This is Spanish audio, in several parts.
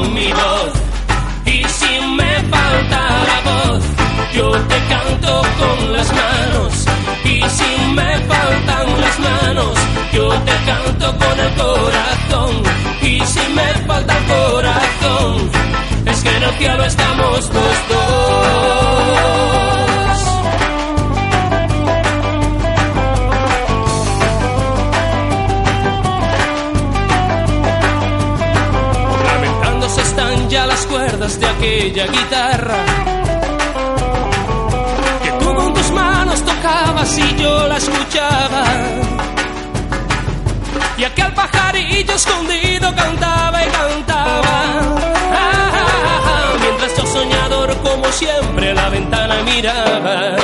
Mi voz. Y si me falta la voz, yo te canto con las manos. Y si me faltan las manos, yo te canto con el corazón. Y si me falta el corazón, es que en el cielo estamos los. Aquella guitarra que tú con tus manos tocabas y yo la escuchaba. Y aquel pajarillo escondido cantaba y cantaba. Mientras yo soñador como siempre la ventana miraba.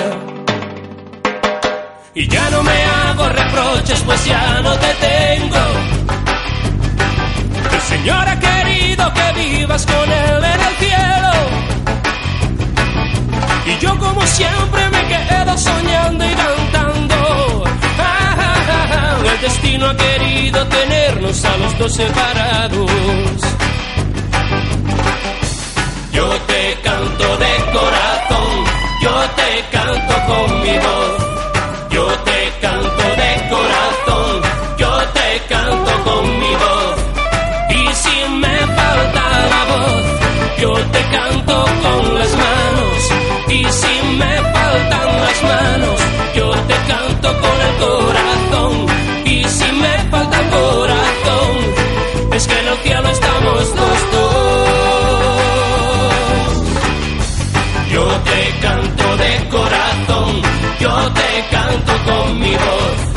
Y ya no me hago reproches pues ya no te tengo. Señor ha querido que vivas con Él en el cielo. Y yo como siempre me quedo soñando y cantando. Ah, ah, ah, El destino ha querido tenernos a los dos separados. Yo te canto de corazón, yo te canto con mi voz. Yo te canto con el corazón. Y si me falta corazón, es que en el cielo estamos los dos. Yo te canto de corazón, yo te canto con mi voz.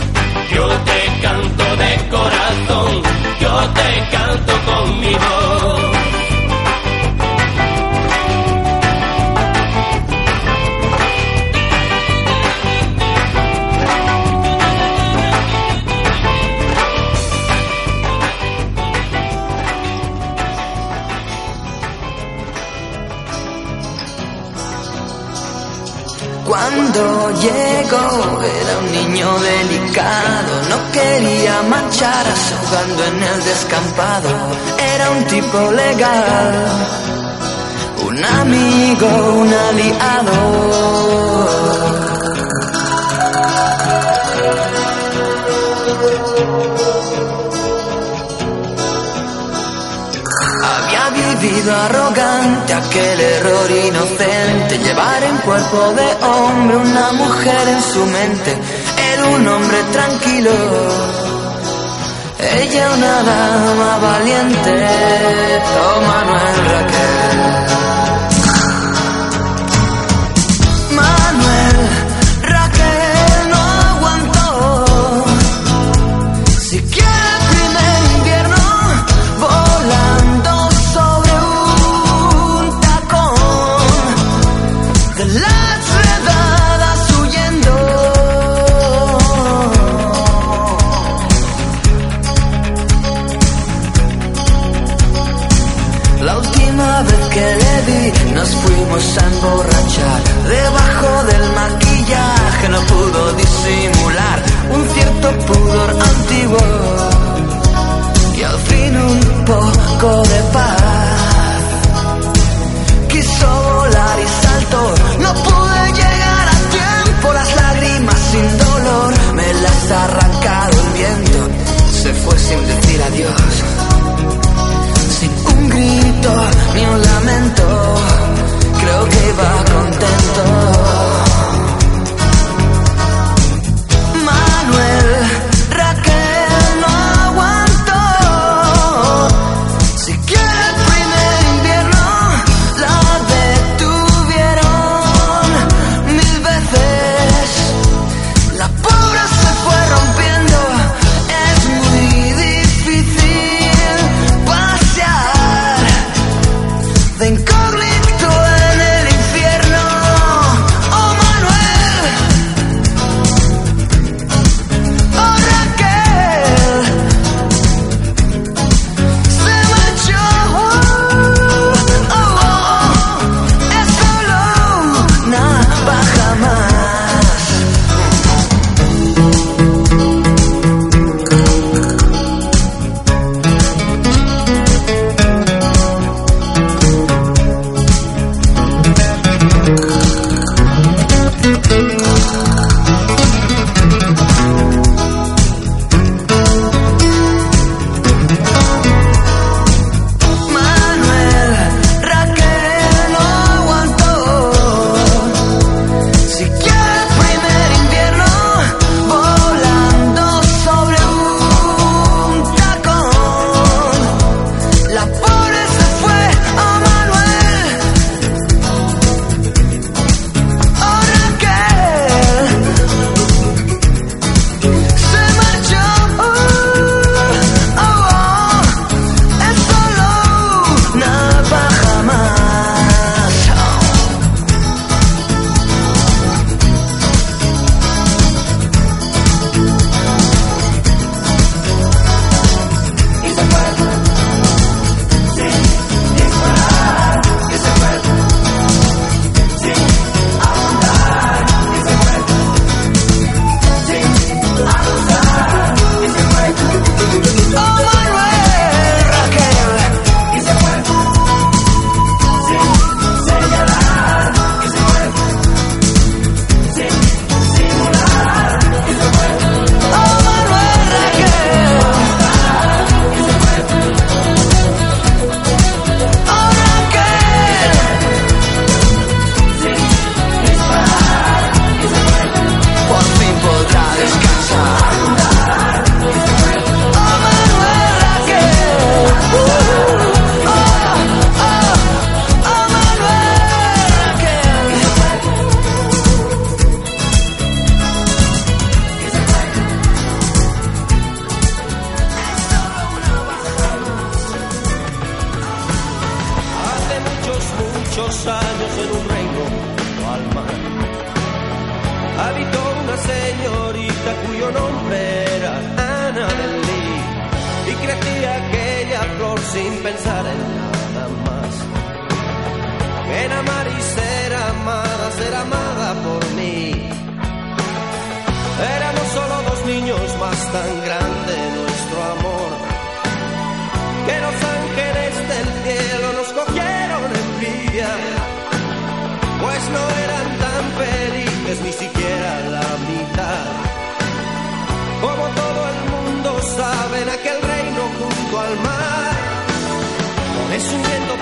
Yo te canto de corazón, yo te canto con mi voz. caras jugando en el descampado. Era un tipo legal, un amigo, un aliado. Había vivido arrogante, aquel error inocente, llevar en cuerpo de hombre una mujer en su mente, era un hombre tranquilo. Ella una dama valiente, oh Manuel Raquel. Vamos.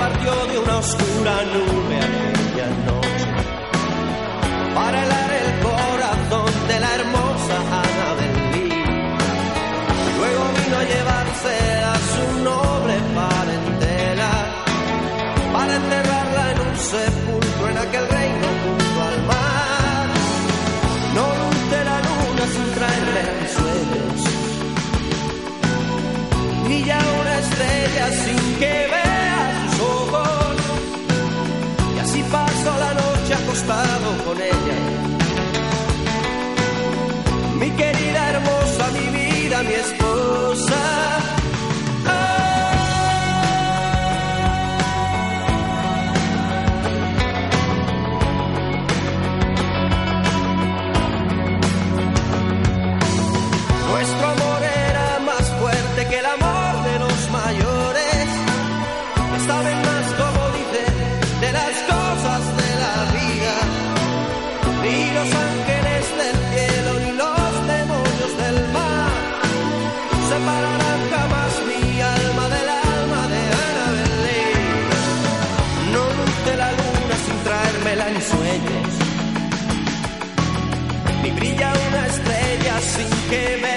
partió de una oscura nube aquella noche para helar el corazón de la hermosa Ana del Luego vino a llevarse a su noble parentela para enterrarla en un sepulcro en aquel reino junto al mar. No luz la luna sin traerle sueños, ni ya una estrella sin que ver. exposar. que ver.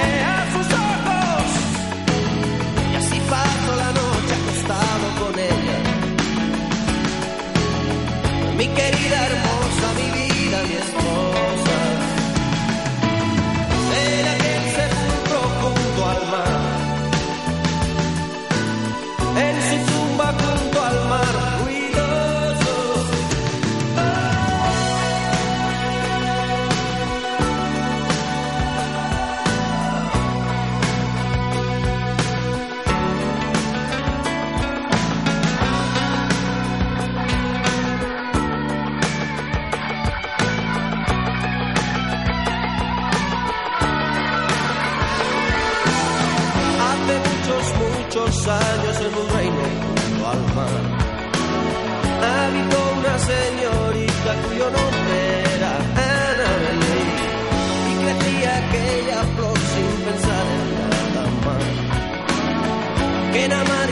ella flor sin pensar en la más. Que nada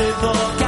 impossible.